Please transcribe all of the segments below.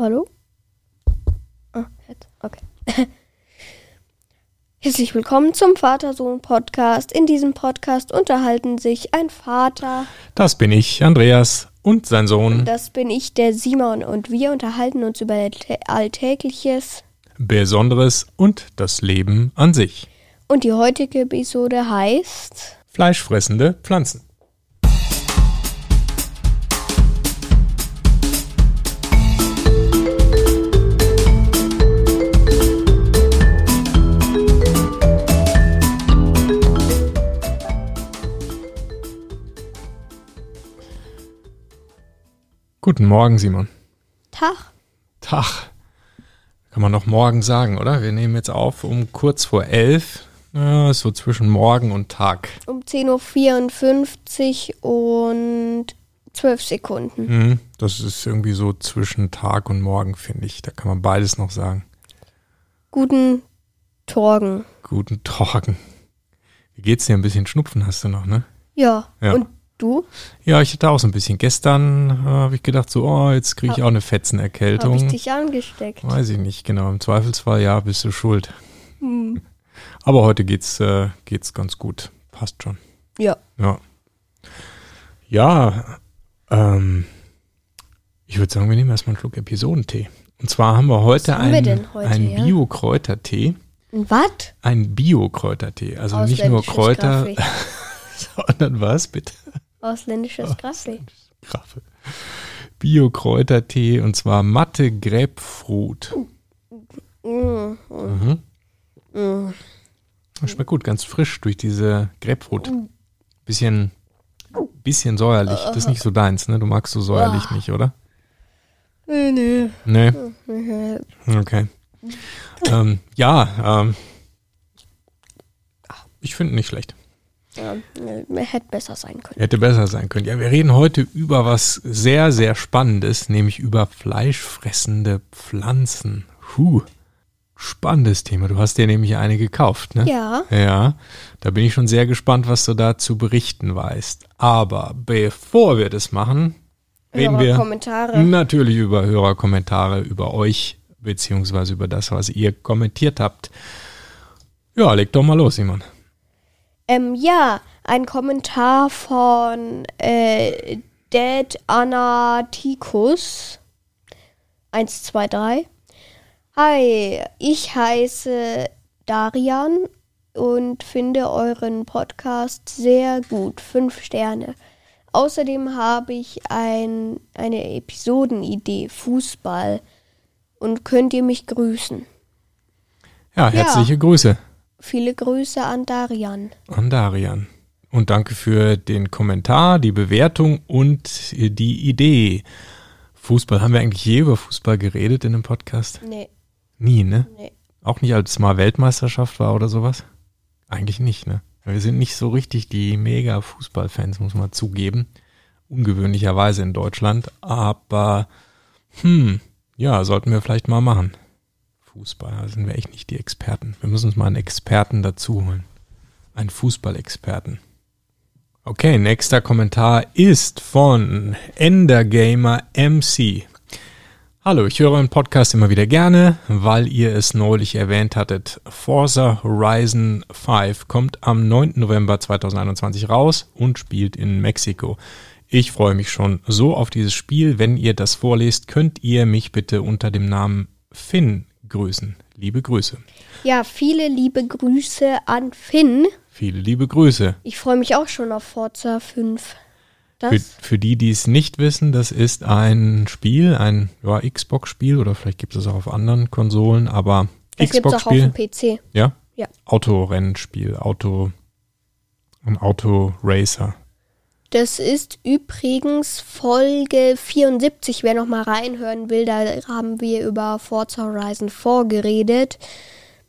Hallo? Ah, jetzt. Okay. Herzlich willkommen zum Vater-Sohn-Podcast. In diesem Podcast unterhalten sich ein Vater, Das bin ich, Andreas, und sein Sohn. das bin ich, der Simon, und wir unterhalten uns über Alltä- Alltägliches. Besonderes und das Leben an sich. Und die heutige Episode heißt Fleischfressende Pflanzen. Guten Morgen, Simon. Tag. Tag. Kann man noch morgen sagen, oder? Wir nehmen jetzt auf um kurz vor elf. Ja, so zwischen Morgen und Tag. Um 10.54 Uhr und 12 Sekunden. Hm, das ist irgendwie so zwischen Tag und Morgen, finde ich. Da kann man beides noch sagen. Guten Torgen. Guten Morgen. Wie geht's dir? Ein bisschen Schnupfen hast du noch, ne? Ja. Ja. Und du? Ja, ich hatte auch so ein bisschen. Gestern äh, habe ich gedacht, so, oh, jetzt kriege ich auch eine Habe ich Fetzenerkältung. dich angesteckt? Weiß ich nicht, genau. Im Zweifelsfall, ja, bist du schuld. Hm. Aber heute geht's, äh, geht's ganz gut. Passt schon. Ja. Ja. Ja, ähm, ich würde sagen, wir nehmen erstmal einen Schluck Episodentee. Und zwar haben wir heute haben wir einen, heute, einen ja? Bio-Kräutertee. Was? Ein Bio-Kräutertee. Also nicht nur Kräuter, sondern was, bitte? Ausländisches Kaffee. Graffe. Bio-Kräutertee und zwar Matte Grapefruit. Mm, Mhm. mm. Das schmeckt gut, ganz frisch durch diese Grapefruit. Bisschen, bisschen säuerlich. Das ist nicht so deins, ne? Du magst so säuerlich Ah. nicht, oder? Nee, nee. Nee. Mhm. Okay. ähm, ja, ähm, ich finde nicht schlecht. Ja, nee, hätte besser sein können. Hätte besser sein können. Ja, wir reden heute über was sehr, sehr Spannendes, nämlich über fleischfressende Pflanzen. Huh. Spannendes Thema. Du hast dir nämlich eine gekauft, ne? Ja, Ja, da bin ich schon sehr gespannt, was du da zu berichten weißt. Aber bevor wir das machen, reden wir Kommentare. natürlich über Hörerkommentare, über euch, beziehungsweise über das, was ihr kommentiert habt. Ja, leg doch mal los, Simon. Ähm, ja, ein Kommentar von äh, Dead Anatikus 123. Hi, ich heiße Darian und finde euren Podcast sehr gut. Fünf Sterne. Außerdem habe ich ein, eine Episodenidee, Fußball. Und könnt ihr mich grüßen? Ja, herzliche Grüße Viele Grüße an Darian. an Darian. Und danke für den Kommentar, die Bewertung und die Idee. Fußball, haben wir eigentlich je über Fußball geredet in dem Podcast? Nee, Nie, ne? nee. Auch nicht, als mal Weltmeisterschaft war oder sowas? Eigentlich nicht, ne? Wir sind nicht so richtig die mega Fußballfans, muss man zugeben. Ungewöhnlicherweise in Deutschland. Aber, hm, ja, sollten wir vielleicht mal machen. Fußball, da sind wir echt nicht die Experten. Wir müssen uns mal einen Experten dazu holen. Einen Fußballexperten. Okay, nächster Kommentar ist von Endergamer MC. Hallo, ich höre euren Podcast immer wieder gerne, weil ihr es neulich erwähnt hattet. Forza Horizon 5 kommt am 9. November 2021 raus und spielt in Mexiko. Ich freue mich schon so auf dieses Spiel. Wenn ihr das vorlest, könnt ihr mich bitte unter dem Namen Finn grüßen. Liebe Grüße. Ja, viele liebe Grüße an Finn. Viele liebe Grüße. Ich freue mich auch schon auf Forza 5. Für, für die, die es nicht wissen, das ist ein Spiel, ein ja, Xbox-Spiel oder vielleicht gibt es auch auf anderen Konsolen, aber das gibt es auch auf Xbox-Spiel. dem PC. Ja? Ja. Autorennspiel, Auto, ein Autoracer. Das ist übrigens Folge 74. Wer noch mal reinhören will, da haben wir über Forza Horizon 4 geredet.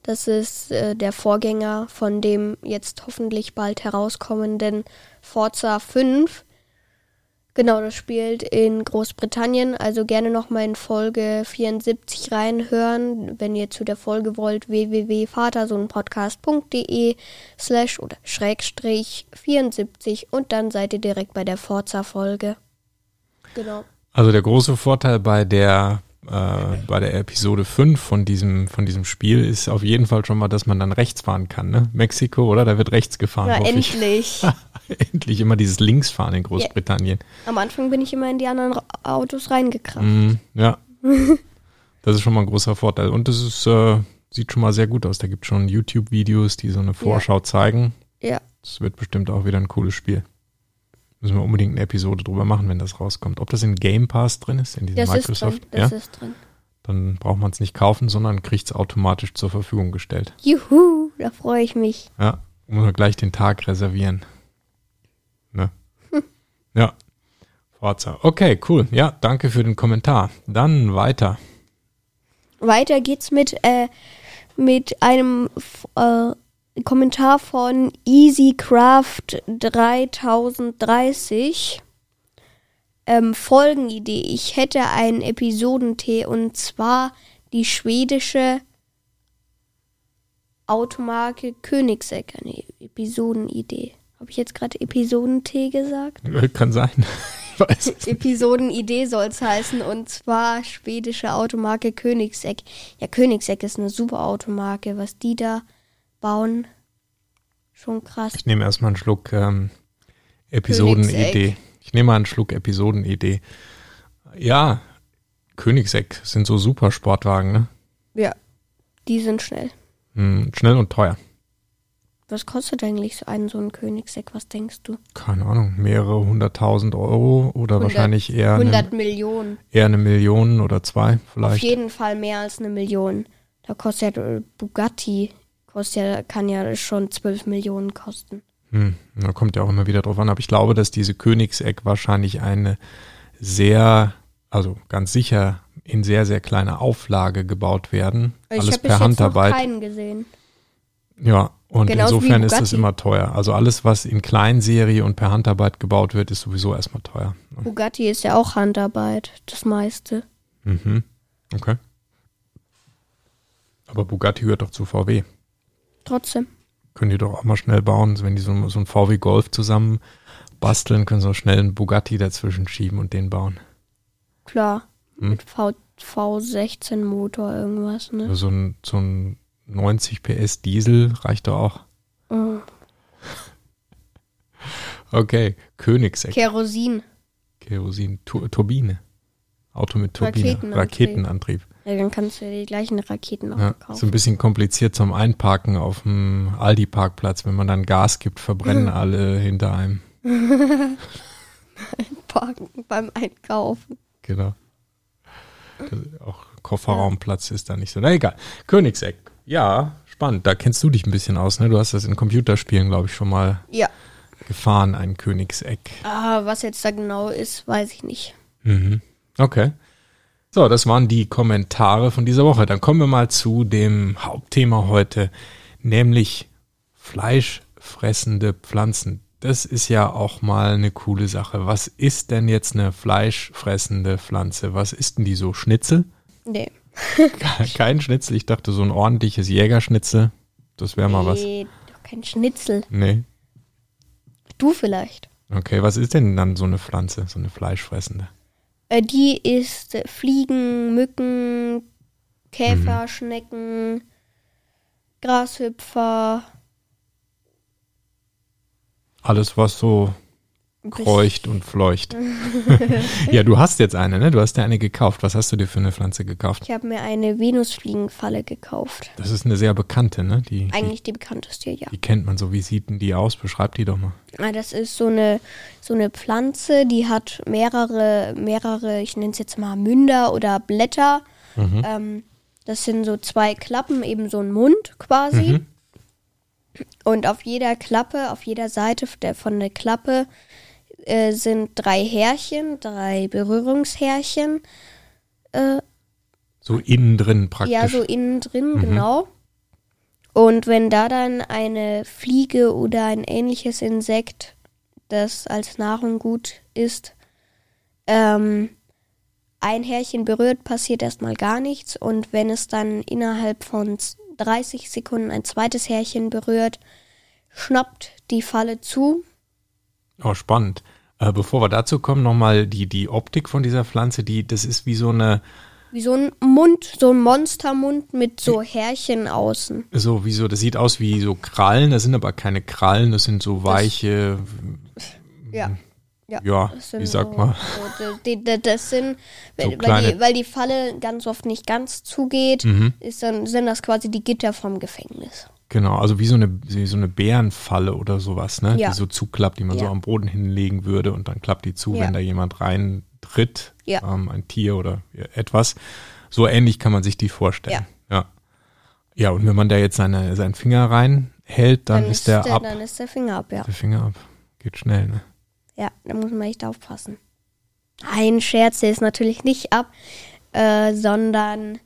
Das ist äh, der Vorgänger von dem jetzt hoffentlich bald herauskommenden Forza 5. Genau, das spielt in Großbritannien. Also gerne nochmal in Folge 74 reinhören, wenn ihr zu der Folge wollt. www.vatersohnpodcast.de slash oder schrägstrich 74 und dann seid ihr direkt bei der Forza-Folge. Genau. Also der große Vorteil bei der äh, bei der Episode 5 von diesem, von diesem Spiel ist auf jeden Fall schon mal, dass man dann rechts fahren kann, ne? Mexiko, oder? Da wird rechts gefahren. Ich. endlich. Endlich immer dieses Linksfahren in Großbritannien. Am Anfang bin ich immer in die anderen Autos reingekracht. Mm, ja. das ist schon mal ein großer Vorteil. Und das ist, äh, sieht schon mal sehr gut aus. Da gibt es schon YouTube-Videos, die so eine Vorschau zeigen. Ja. Das wird bestimmt auch wieder ein cooles Spiel. Müssen wir unbedingt eine Episode drüber machen, wenn das rauskommt. Ob das in Game Pass drin ist, in diesem Das ist drin. Microsoft, Das ja, ist drin. dann braucht man es nicht kaufen, sondern kriegt es automatisch zur Verfügung gestellt. Juhu, da freue ich mich. Ja, muss man gleich den Tag reservieren. Ne? Ja. Forza. Okay, cool. Ja, danke für den Kommentar. Dann weiter. Weiter geht's mit, äh, mit einem äh, Kommentar von EasyCraft 3030. Ähm, Folgenidee. Ich hätte einen Episodentee und zwar die schwedische Automarke Königsegg. Eine Episodenidee. Habe ich jetzt gerade Episodentee gesagt? Kann sein. Episodenidee soll es heißen und zwar schwedische Automarke Königsegg. Ja, Königsegg ist eine super Automarke, was die da bauen. Schon krass. Ich nehme erstmal einen Schluck ähm, Episodenidee. Königseck. Ich nehme mal einen Schluck Episodenidee. Ja, Königseck sind so super Sportwagen, ne? Ja, die sind schnell. Hm, schnell und teuer. Was kostet eigentlich so ein so ein Königsegg? Was denkst du? Keine Ahnung, mehrere hunderttausend Euro oder 100 wahrscheinlich eher 100 eine, Millionen. eher eine Million oder zwei Auf vielleicht. jeden Fall mehr als eine Million. Da kostet ja Bugatti, kostet ja, kann ja schon 12 Millionen kosten. Hm, da kommt ja auch immer wieder drauf an. Aber ich glaube, dass diese Königseck wahrscheinlich eine sehr, also ganz sicher in sehr, sehr kleiner Auflage gebaut werden. Ich Alles habe per jetzt Handarbeit. keinen gesehen. Ja, und Genauso insofern ist das immer teuer. Also alles, was in Kleinserie und per Handarbeit gebaut wird, ist sowieso erstmal teuer. Bugatti ist ja auch Handarbeit, das meiste. Mhm. Okay. Aber Bugatti gehört doch zu VW. Trotzdem. Können die doch auch mal schnell bauen. Wenn die so, so einen VW Golf zusammen basteln, können sie auch schnell einen Bugatti dazwischen schieben und den bauen. Klar. Hm. Mit v, V16 Motor irgendwas, ne? So ein, so ein 90 PS Diesel reicht doch auch. Oh. Okay, Königseck, Kerosin. Kerosin, Tu- Turbine. Auto mit Turbine, Raketenantrieb. Raketenantrieb. Ja, dann kannst du ja die gleichen Raketen noch Ja, so ein kaufen. bisschen kompliziert zum Einparken auf dem Aldi-Parkplatz. Wenn man dann Gas gibt, verbrennen alle hinter einem. Parken beim Einkaufen. Genau. Das, auch Kofferraumplatz ist da nicht so. Na egal. Königseck. Ja, spannend. Da kennst du dich ein bisschen aus, ne? Du hast das in Computerspielen, glaube ich, schon mal Ja. gefahren, ein Königseck. Ah, was jetzt da genau ist, weiß ich nicht. Mhm. Okay. So, das waren die Kommentare von dieser Woche. Dann kommen wir mal zu dem Hauptthema heute, nämlich fleischfressende Pflanzen. Das ist ja auch mal eine coole Sache. Was ist denn jetzt eine fleischfressende Pflanze? Was ist denn die so? Schnitzel? Nee. Kein Schnitzel. Ich dachte, so ein ordentliches Jägerschnitzel. Das wäre mal was. Nee, doch kein Schnitzel. Nee. Du vielleicht. Okay, was ist denn dann so eine Pflanze, so eine fleischfressende? Äh, die isst äh, Fliegen, Mücken, Käfer, Schnecken, Grashüpfer. Alles, was so kreucht und fleucht. ja, du hast jetzt eine, ne? Du hast dir eine gekauft. Was hast du dir für eine Pflanze gekauft? Ich habe mir eine Venusfliegenfalle gekauft. Das ist eine sehr bekannte, ne? Die, die, Eigentlich die bekannteste, ja. die kennt man so. Wie sieht denn die aus? Beschreib die doch mal. Ah, Das ist so eine, so eine Pflanze, die hat mehrere, mehrere, ich nenne es jetzt mal Münder oder Blätter. Ähm, das sind so zwei Klappen, eben so ein Mund quasi. Mhm. Und auf jeder Klappe, auf jeder Seite von der Klappe äh, sind drei Härchen, drei Berührungshärchen. Äh, So innen drin praktisch. ja, so innen drin, genau. Und wenn da dann eine Fliege oder ein ähnliches Insekt, das als Nahrung gut ist, ähm, ein Härchen berührt, passiert erstmal gar nichts. Und wenn es dann innerhalb von z- 30 Sekunden ein zweites Härchen berührt, schnappt die Falle zu. Oh, spannend. Äh, bevor wir dazu kommen, nochmal die, die Optik von dieser Pflanze, die, das ist wie so eine, Wie so ein Mund, so ein Monstermund mit so Härchen außen. So, wie so, das sieht aus wie so Krallen, das sind aber keine Krallen, das sind so weiche, Ja. ja, Das sind wie sagt so, man? So, die, die, das sind, So weil, weil, die, weil die Falle ganz oft nicht ganz zugeht, Mhm. ist dann, sind das quasi die Gitter vom Gefängnis. Genau, also wie so eine, wie so eine Bärenfalle oder sowas, ne? Ja. Die so zuklappt, die man so Ja. am Boden hinlegen würde und dann klappt die zu, Ja. wenn da jemand reintritt, Ja. ähm, ein Tier oder etwas. So ähnlich kann man sich die vorstellen. Ja. Ja, und wenn man da jetzt seine, seinen Finger reinhält, dann, ist der ab. Dann ist der Finger ab, ja. Der Finger ab. Geht schnell, ne? Ja, da muss man echt aufpassen. Ein Scherz, der ist natürlich nicht ab, äh, sondern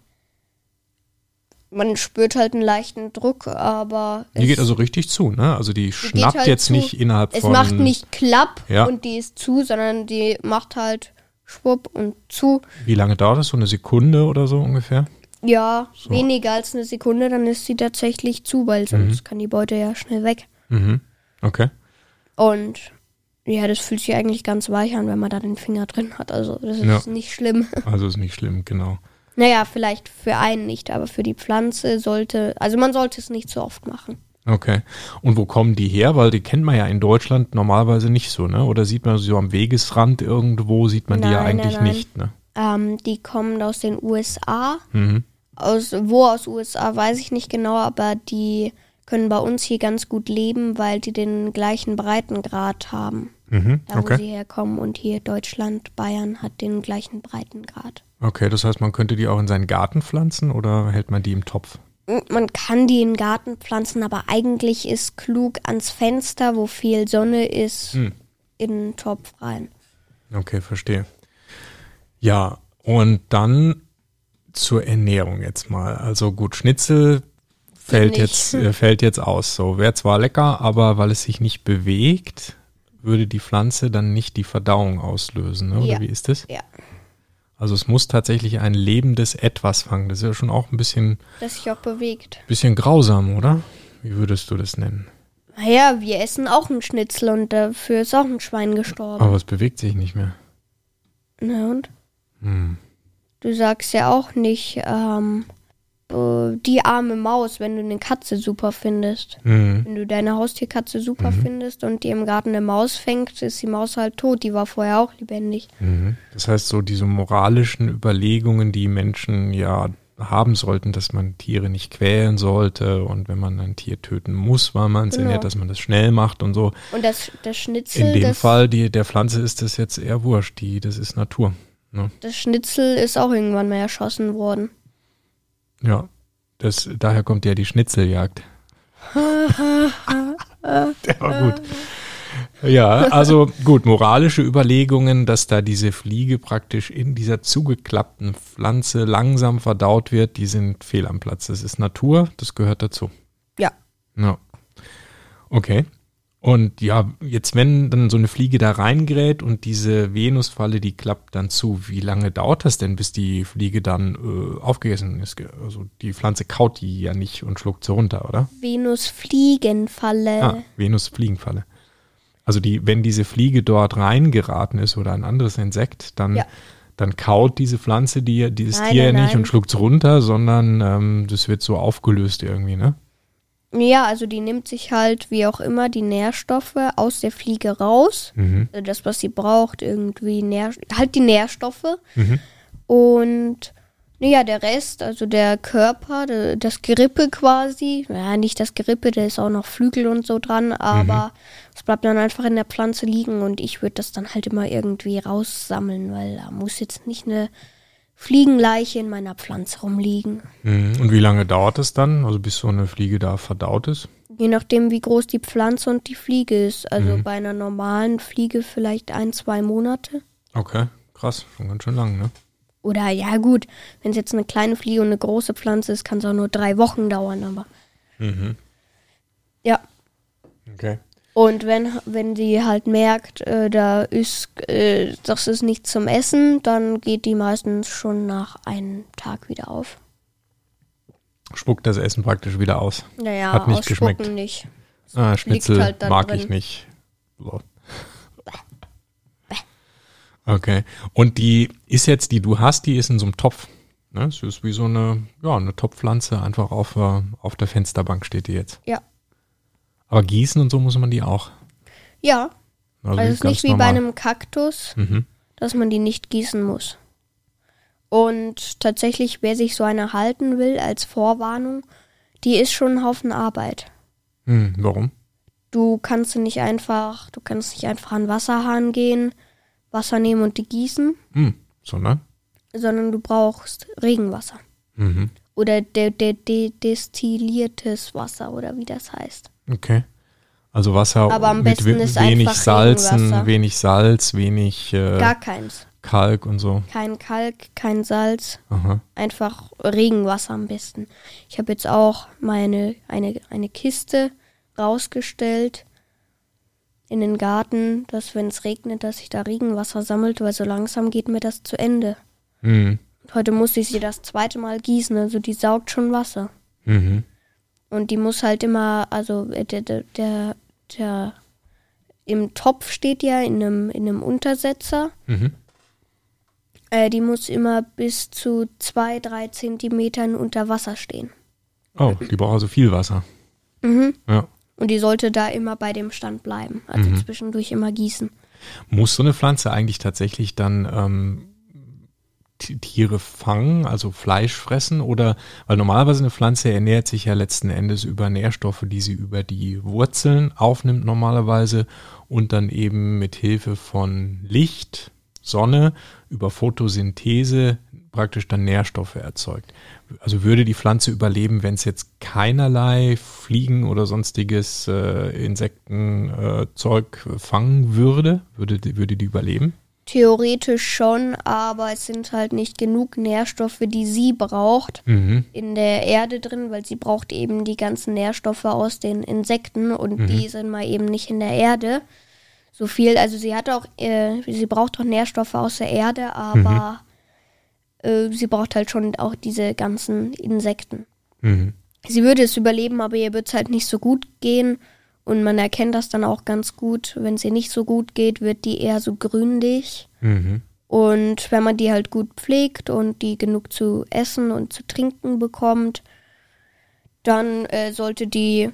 man spürt halt einen leichten Druck, aber Die es, geht also richtig zu, ne? Also die geht schnappt halt jetzt zu. nicht innerhalb es von. macht nicht klapp Ja. und die ist zu, sondern die macht halt schwupp und zu. Wie lange dauert das? So eine Sekunde oder so ungefähr? Ja, weniger als eine Sekunde, dann ist sie tatsächlich zu, weil sonst Mhm. kann die Beute ja schnell weg. Mhm. Okay. Und ja, das fühlt sich eigentlich ganz weich an, wenn man da den Finger drin hat. Also das ist Ja. nicht schlimm. Also ist nicht schlimm, genau. Naja, vielleicht für einen nicht, aber für die Pflanze sollte, also man sollte es nicht so oft machen. Okay. Und wo kommen die her? Weil die kennt man ja in Deutschland normalerweise nicht so, ne? Oder sieht man sie so am Wegesrand irgendwo, sieht man die ja Nein, nein, eigentlich nein. nicht, ne? Ähm, die kommen aus den USA. Mhm. Aus, wo aus USA weiß ich nicht genau, aber die können bei uns hier ganz gut leben, weil die den gleichen Breitengrad haben. Mhm. Da wo Okay. sie herkommen und hier Deutschland, Bayern hat den gleichen Breitengrad. Okay, das heißt, man könnte die auch in seinen Garten pflanzen oder hält man die im Topf? Man kann die in den Garten pflanzen, aber eigentlich ist klug ans Fenster, wo viel Sonne ist, Hm. in den Topf rein. Okay, verstehe. Ja, und dann zur Ernährung jetzt mal. Also gut, Schnitzel fällt jetzt, äh, fällt jetzt aus. So, wäre zwar lecker, aber weil es sich nicht bewegt, würde die Pflanze dann nicht die Verdauung auslösen, ne? oder Ja. wie ist das? Ja. Also es muss tatsächlich ein lebendes Etwas fangen. Das ist ja schon auch ein bisschen, Das sich auch bewegt. bisschen grausam, oder? Wie würdest du das nennen? Naja, wir essen auch einen Schnitzel und dafür ist auch ein Schwein gestorben. Aber es bewegt sich nicht mehr. Na und? Hm. Du sagst ja auch nicht, ähm, äh, die arme Maus, wenn du eine Katze super findest. Mhm. Wenn du deine Haustierkatze super findest und die im Garten eine Maus fängt, ist die Maus halt tot. Die war vorher auch lebendig. Mhm. Das heißt, so diese moralischen Überlegungen, die Menschen ja haben sollten, dass man Tiere nicht quälen sollte und wenn man ein Tier töten muss, weil man es Genau. ernährt, dass man das schnell macht und so. Und das, das Schnitzel, In dem das, Fall, die, der Pflanze ist das jetzt eher wurscht, die, das ist Natur. Ne? das Schnitzel ist auch irgendwann mal erschossen worden. Ja, das, daher kommt ja die Schnitzeljagd. Der war gut. Ja, also gut, moralische Überlegungen, dass da diese Fliege praktisch in dieser zugeklappten Pflanze langsam verdaut wird, die sind fehl am Platz. Das ist Natur, das gehört dazu. Ja. Ja. Okay. Und ja, jetzt wenn dann so eine Fliege da reingerät und diese Venusfalle, die klappt dann zu, wie lange dauert das denn, bis die Fliege dann äh, aufgegessen ist? Also die Pflanze kaut die ja nicht und schluckt sie runter, oder? Venusfliegenfalle. Ah, Venusfliegenfalle. Also die, wenn diese Fliege dort reingeraten ist oder ein anderes Insekt, dann, Ja. dann kaut diese Pflanze die, dieses Nein, Tier ja nicht nein. und schluckt es runter, sondern ähm, das wird so aufgelöst irgendwie, ne? Ja, also die nimmt sich halt, wie auch immer, die Nährstoffe aus der Fliege raus. Mhm. Also das, was sie braucht, irgendwie Nähr halt die Nährstoffe. Mhm. Und naja, der Rest, also der Körper, das Gerippe quasi, ja, nicht das Gerippe, da ist auch noch Flügel und so dran, aber es bleibt dann einfach in der Pflanze liegen und ich würde das dann halt immer irgendwie raussammeln, weil da muss jetzt nicht eine Fliegenleiche in meiner Pflanze rumliegen. Mhm. Und wie lange dauert es dann, also bis so eine Fliege da verdaut ist? Je nachdem, wie groß die Pflanze und die Fliege ist. Also Mhm. bei einer normalen Fliege vielleicht ein, zwei Monate. Okay, krass, schon ganz schön lang, ne? Oder ja gut, wenn es jetzt eine kleine Fliege und eine große Pflanze ist, kann es auch nur drei Wochen dauern, aber Mhm. ja. Okay. Und wenn, wenn die halt merkt, äh, da ist, äh, das ist nicht zum Essen, dann geht die meistens schon nach einem Tag wieder auf. Spuckt das Essen praktisch wieder aus. Naja, Hat nicht geschmeckt. nicht. Ah, Schnitzel halt mag drin. ich nicht. So. Okay. Und die ist jetzt, die du hast, die ist in so einem Topf. Ne? Es ist wie so eine, ja, eine Topfpflanze, einfach auf, äh, auf der Fensterbank steht die jetzt. Ja. Aber gießen und so muss man die auch. Ja, also, es ist nicht wie normal. bei einem Kaktus, Mhm. dass man die nicht gießen muss. Und tatsächlich, wer sich so eine halten will als Vorwarnung, die ist schon ein Haufen Arbeit. Hm, warum? Du kannst nicht einfach, du kannst nicht einfach an Wasserhahn gehen, Wasser nehmen und die gießen, Hm, sondern? sondern du brauchst Regenwasser. Mhm. Oder der, der, der destilliertes Wasser oder wie das heißt. Okay. Also Wasser Aber am mit wenig Salzen, wenig Salz, wenig äh, Gar keins. Kalk und so. Kein Kalk, kein Salz, Aha. einfach Regenwasser am besten. Ich habe jetzt auch meine eine, eine Kiste rausgestellt in den Garten, dass wenn es regnet, dass sich da Regenwasser sammelt, weil so langsam geht mir das zu Ende. Hm. Heute musste ich sie das zweite Mal gießen, also die saugt schon Wasser. Mhm. Und die muss halt immer, also äh, der, der, der, der im Topf steht ja in einem, in einem Untersetzer. Mhm. Äh, die muss immer bis zu zwei, drei Zentimetern unter Wasser stehen. Oh, die braucht also viel Wasser. Mhm. Ja. Und die sollte da immer bei dem Stand bleiben. Also Mhm. zwischendurch immer gießen. Muss so eine Pflanze eigentlich tatsächlich dann ähm, Tiere fangen, also Fleisch fressen? Oder, weil normalerweise eine Pflanze ernährt sich ja letzten Endes über Nährstoffe, die sie über die Wurzeln aufnimmt normalerweise und dann eben mit Hilfe von Licht, Sonne, über Photosynthese praktisch dann Nährstoffe erzeugt. Also würde die Pflanze überleben, wenn es jetzt keinerlei Fliegen oder sonstiges äh, Insektenzeug äh, fangen würde? Würde würde die überleben? Theoretisch schon, aber es sind halt nicht genug Nährstoffe, die sie braucht Mhm. in der Erde drin, weil sie braucht eben die ganzen Nährstoffe aus den Insekten und Mhm. die sind mal eben nicht in der Erde. So viel, also sie hat auch, äh, sie braucht auch Nährstoffe aus der Erde, aber äh, sie braucht halt schon auch diese ganzen Insekten. Mhm. Sie würde es überleben, aber ihr wird es halt nicht so gut gehen. Und man erkennt das dann auch ganz gut. Wenn es ihr nicht so gut geht, wird die eher so grünlich. Mhm. Und wenn man die halt gut pflegt und die genug zu essen und zu trinken bekommt, dann äh, sollte die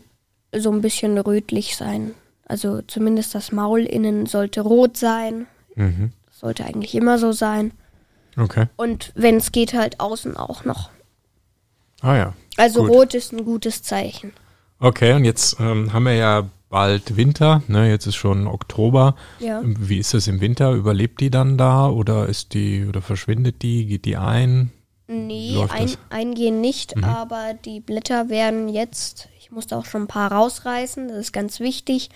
so ein bisschen rötlich sein. Also zumindest das Maul innen sollte rot sein. Mhm. Das sollte eigentlich immer so sein. Okay. Und wenn es geht, halt außen auch noch. Ah ja. Also Gut. rot ist ein gutes Zeichen. Okay, und jetzt ähm, haben wir ja bald Winter, ne? Jetzt ist schon Oktober. Ja. Wie ist das im Winter? Überlebt die dann da oder ist die oder verschwindet die? Geht die ein? Nee, läuft ein, das? eingehen nicht, Mhm. aber die Blätter werden jetzt, ich musste auch schon ein paar rausreißen, das ist ganz wichtig,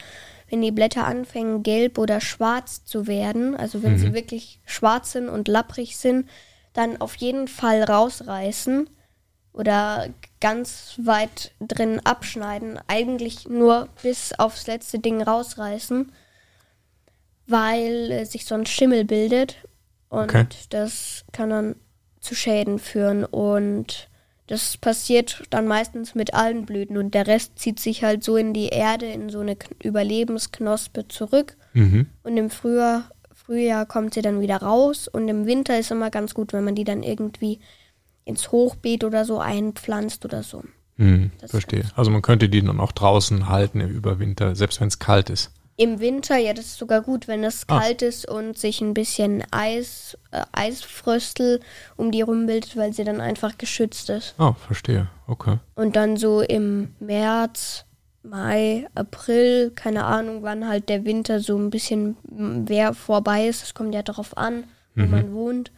wenn die Blätter anfangen gelb oder schwarz zu werden, also wenn Mhm. sie wirklich schwarz sind und lapprig sind, dann auf jeden Fall rausreißen oder ganz weit drin abschneiden, eigentlich nur bis aufs letzte Ding rausreißen, weil äh, sich so ein Schimmel bildet und Okay. das kann dann zu Schäden führen und das passiert dann meistens mit allen Blüten und der Rest zieht sich halt so in die Erde, in so eine Kn- Überlebensknospe zurück Mhm. und im Frühjahr, Frühjahr kommt sie dann wieder raus und im Winter ist immer ganz gut, wenn man die dann irgendwie ins Hochbeet oder so einpflanzt oder so. Ist Verstehe. Also man könnte die dann auch draußen halten über Winter, selbst wenn es kalt ist. Im Winter, ja, das ist sogar gut, wenn es Ah. kalt ist und sich ein bisschen Eis, äh, Eisfröstel um die rumbildet, weil sie dann einfach geschützt ist. Oh, verstehe. Okay. Und dann so im März, Mai, April, keine Ahnung, wann halt der Winter so ein bisschen m, wer vorbei ist. Das kommt ja darauf an, wo Mhm. man wohnt.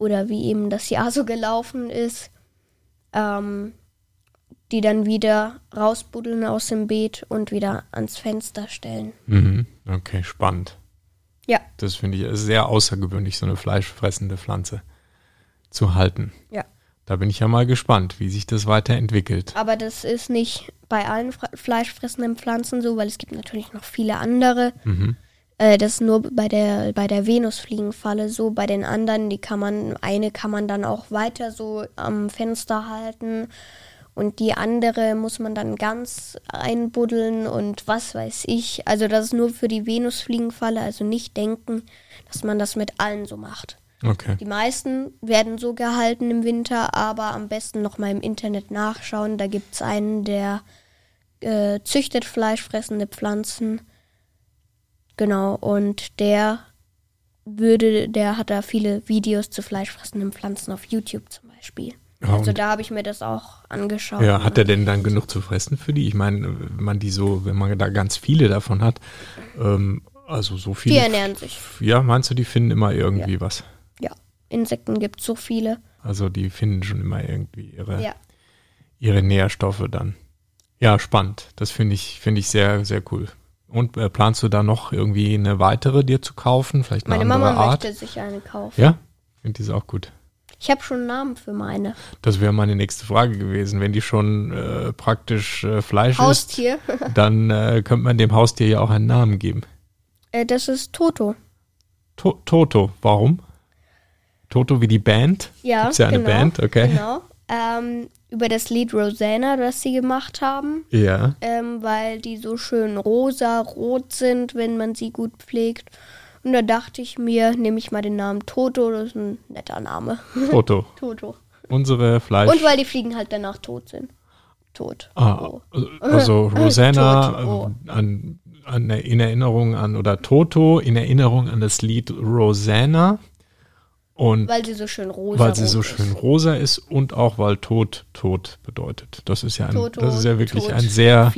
Oder wie eben das Jahr so gelaufen ist. Ähm, die dann wieder rausbuddeln aus dem Beet und wieder ans Fenster stellen. Mhm. Okay, spannend. Ja. Das finde ich sehr außergewöhnlich, so eine fleischfressende Pflanze zu halten. Ja. Da bin ich ja mal gespannt, wie sich das weiterentwickelt. Aber das ist nicht bei allen fleischfressenden Pflanzen so, weil es gibt natürlich noch viele andere. Mhm. Äh, das ist nur bei der, bei der Venusfliegenfalle so. Bei den anderen, die kann man, eine kann man dann auch weiter so am Fenster halten. Und die andere muss man dann ganz einbuddeln und was weiß ich. Also das ist nur für die Venusfliegenfalle. Also nicht denken, dass man das mit allen so macht. Okay. Die meisten werden so gehalten im Winter, aber am besten noch mal im Internet nachschauen. Da gibt es einen, der äh, züchtet fleischfressende Pflanzen. Genau, und der würde, der hat da viele Videos zu fleischfressenden Pflanzen auf YouTube zum Beispiel. Ja, also da habe ich mir das auch angeschaut. Ja, hat er denn dann genug zu fressen für die? Ich meine, wenn man die so, wenn man da ganz viele davon hat, ähm, also so viele. Die ernähren sich. Ja, meinst du, die finden immer irgendwie was? Ja, Insekten gibt es so viele. Also die finden schon immer irgendwie ihre, Ja. ihre Nährstoffe dann. Ja, spannend. Das finde ich, finde ich sehr, sehr cool. Und äh, planst du da noch irgendwie eine weitere dir zu kaufen? Vielleicht eine Meine andere Mama Art? möchte sich eine kaufen. Ja? Finde diese auch gut. Ich habe schon einen Namen für meine. Das wäre meine nächste Frage gewesen. Wenn die schon äh, praktisch äh, Fleisch Haustier. ist, dann äh, könnte man dem Haustier ja auch einen Namen geben. äh, das ist Toto. To Toto, warum? Toto wie die Band? Ja, Gibt's ja eine genau, Band, okay. Genau. Ähm, über das Lied Rosanna, das sie gemacht haben, Ja. ähm, weil die so schön rosa, rot sind, wenn man sie gut pflegt. Und da dachte ich mir, nehme ich mal den Namen Toto, das ist ein netter Name. Toto. Toto. Unsere Fleisch. Und weil die Fliegen halt danach tot sind. Tot. Ah, Oh. also Rosanna Toto. ähm, an, an, in Erinnerung an, oder Toto in Erinnerung an das Lied Rosanna. Und Weil sie so schön rosa weil sie so ist. schön rosa ist und auch weil Tod Tod bedeutet. Das ist ja ein, Toto, das ist ja wirklich tot, ein sehr,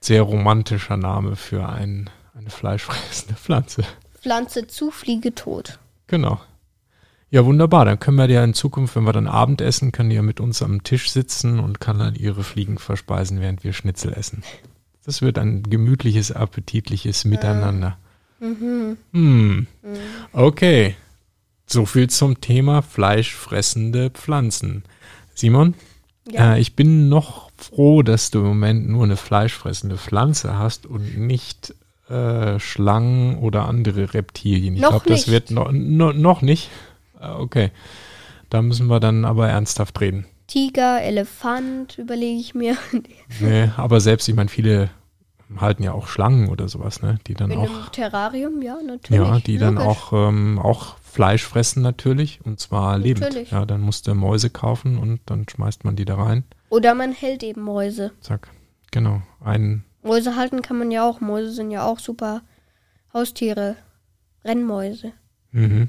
sehr romantischer Name für ein, eine fleischfressende Pflanze. Pflanze zu, Fliege tot. Genau. Ja, wunderbar. Dann können wir ja in Zukunft, wenn wir dann Abend essen, kann die ja mit uns am Tisch sitzen und kann dann ihre Fliegen verspeisen, während wir Schnitzel essen. Das wird ein gemütliches, appetitliches Miteinander. Hm. Okay. So viel zum Thema fleischfressende Pflanzen. Simon, Ja. äh, ich bin noch froh, dass du im Moment nur eine fleischfressende Pflanze hast und nicht äh, Schlangen oder andere Reptilien. Ich glaube, das wird noch, no, noch nicht. Ah, Okay. Da müssen wir dann aber ernsthaft reden. Tiger, Elefant, überlege ich mir. Nee, aber selbst, ich meine, viele halten ja auch Schlangen oder sowas, ne? Die dann In auch. einem Terrarium, ja, natürlich. Ja, die dann Logisch. auch, ähm, auch Fleisch fressen natürlich und zwar lebend. Natürlich. Ja, dann musst du Mäuse kaufen und dann schmeißt man die da rein. Oder man hält eben Mäuse. Zack. Genau. Ein, Mäuse halten kann man ja auch. Mäuse sind ja auch super Haustiere. Rennmäuse. mhm.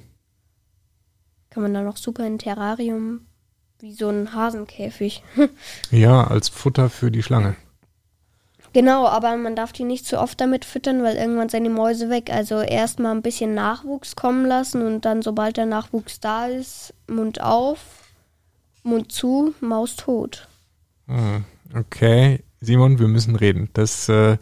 Kann man dann auch super in ein Terrarium, wie so ein Hasenkäfig. Ja, als Futter für die Schlange. Genau, aber man darf die nicht zu oft damit füttern, weil irgendwann sind die Mäuse weg. Also erstmal ein bisschen Nachwuchs kommen lassen und dann, sobald der Nachwuchs da ist, Mund auf, Mund zu, Maus tot. Hm, Okay, Simon, wir müssen reden. Das, äh,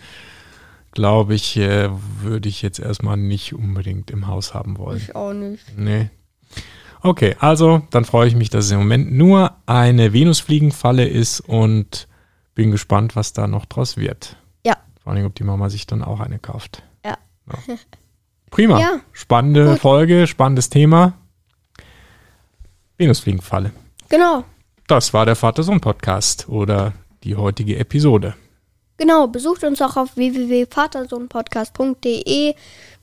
glaube ich, äh, würde ich jetzt erstmal nicht unbedingt im Haus haben wollen. Ich auch nicht. Nee. Okay, also dann freue ich mich, dass es im Moment nur eine Venusfliegenfalle ist und bin gespannt, was da noch draus wird. Ja. Vor allem, ob die Mama sich dann auch eine kauft. Ja. Ja. Prima. Ja. Spannende Gut. Folge, spannendes Thema. Venusfliegenfalle. Genau. Das war der Vater-Sohn-Podcast oder die heutige Episode. Genau, besucht uns auch auf www.vatersohnpodcast.de.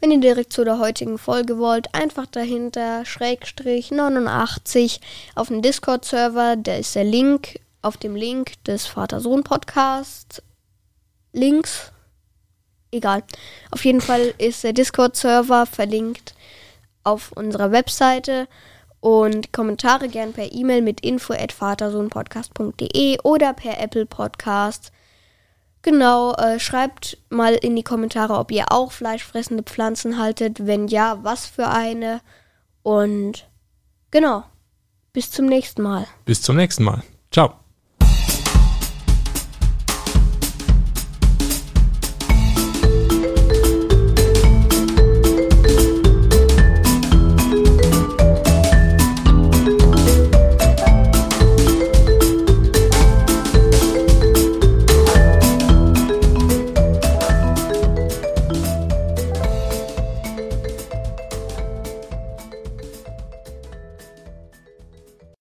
Wenn ihr direkt zu der heutigen Folge wollt, einfach dahinter Schrägstrich 89 auf dem Discord-Server. Da ist der Link auf dem Link des Vater-Sohn-Podcast. Links. Egal. Auf jeden Fall ist der Discord-Server verlinkt auf unserer Webseite. Und Kommentare gern per E-Mail mit info at vatersohnpodcast.de oder per Apple Podcast. Genau, äh, schreibt mal in die Kommentare, ob ihr auch fleischfressende Pflanzen haltet. Wenn ja, was für eine. Und genau, bis zum nächsten Mal. Bis zum nächsten Mal. Ciao.